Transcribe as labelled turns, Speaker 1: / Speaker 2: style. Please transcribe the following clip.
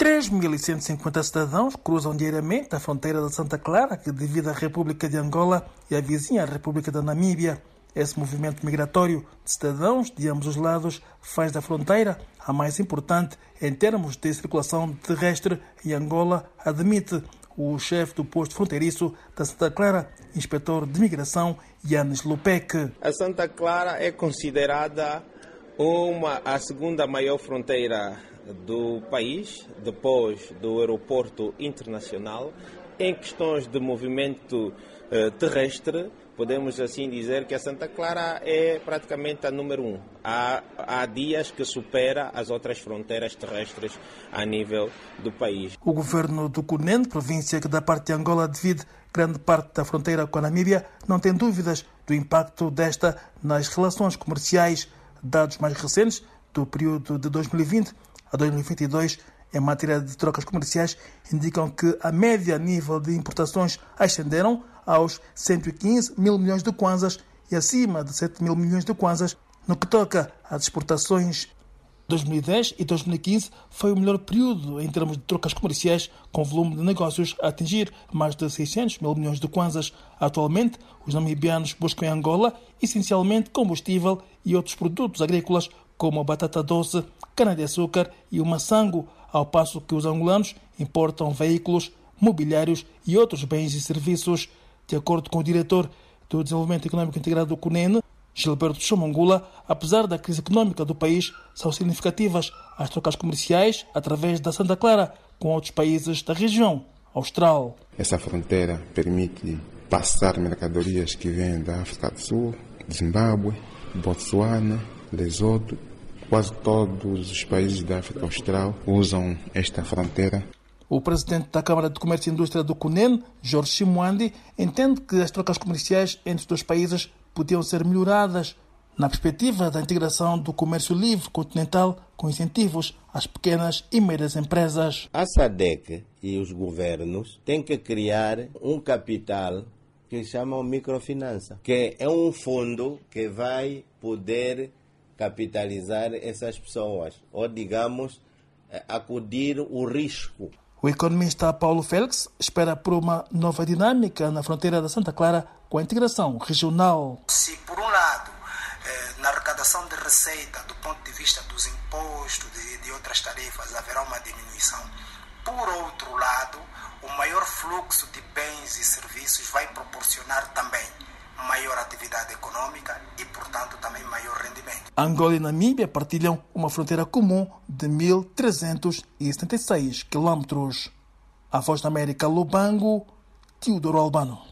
Speaker 1: 3.150 cidadãos cruzam diariamente a fronteira de Santa Clara, que divide a República de Angola e a vizinha República da Namíbia. Esse movimento migratório de cidadãos de ambos os lados faz da fronteira a mais importante em termos de circulação terrestre em Angola, admite o chefe do posto fronteiriço da Santa Clara, inspetor de migração Yanis Lupec.
Speaker 2: A Santa Clara é considerada uma, a segunda maior fronteira do país, depois do aeroporto internacional. Em questões de movimento eh, terrestre, podemos assim dizer que a Santa Clara é praticamente a número um. Há, há dias que supera as outras fronteiras terrestres a nível do país.
Speaker 1: O governo do Cunene, província que da parte de Angola divide grande parte da fronteira com a Namíbia, não tem dúvidas do impacto desta nas relações comerciais. Dados mais recentes do período de 2020 a 2022 em matéria de trocas comerciais indicam que a média nível de importações ascenderam aos 115 mil milhões de kwanzas e acima de 7 mil milhões de kwanzas no que toca às exportações. 2010 e 2015 foi o melhor período em termos de trocas comerciais, com volume de negócios a atingir mais de 600 mil milhões de kwanzas. Atualmente, os namibianos buscam em Angola essencialmente combustível e outros produtos agrícolas, como a batata doce, cana-de-açúcar e o maçango, ao passo que os angolanos importam veículos, mobiliários e outros bens e serviços. De acordo com o diretor do Desenvolvimento Econômico Integrado do CUNEN, Gilberto Chomangula, apesar da crise econômica do país, são significativas as trocas comerciais através da Santa Clara com outros países da região austral.
Speaker 3: Essa fronteira permite passar mercadorias que vêm da África do Sul, Zimbábue, Botsuana, Lesoto. Quase todos os países da África Austral usam esta fronteira
Speaker 1: o presidente da Câmara de Comércio e Indústria do CUNEN, Jorge Chimoandi, entende que as trocas comerciais entre os dois países podiam ser melhoradas na perspectiva da integração do comércio livre continental com incentivos às pequenas e médias empresas.
Speaker 4: A SADEC e os governos têm que criar um capital que chamam microfinança, que é um fundo que vai poder capitalizar essas pessoas, ou digamos, eh, acudir o risco
Speaker 1: o economista Paulo Félix espera por uma nova dinâmica na fronteira da Santa Clara com a integração regional.
Speaker 5: Se, por um lado, eh, na arrecadação de receita, do ponto de vista dos impostos e de, de outras tarefas, haverá uma diminuição, por outro lado, o maior fluxo de bens e serviços vai proporcionar também maior atividade econômica e, portanto.
Speaker 1: Angola e Namíbia partilham uma fronteira comum de 1.376 quilômetros. A Voz da América Lubango, Teodoro Albano.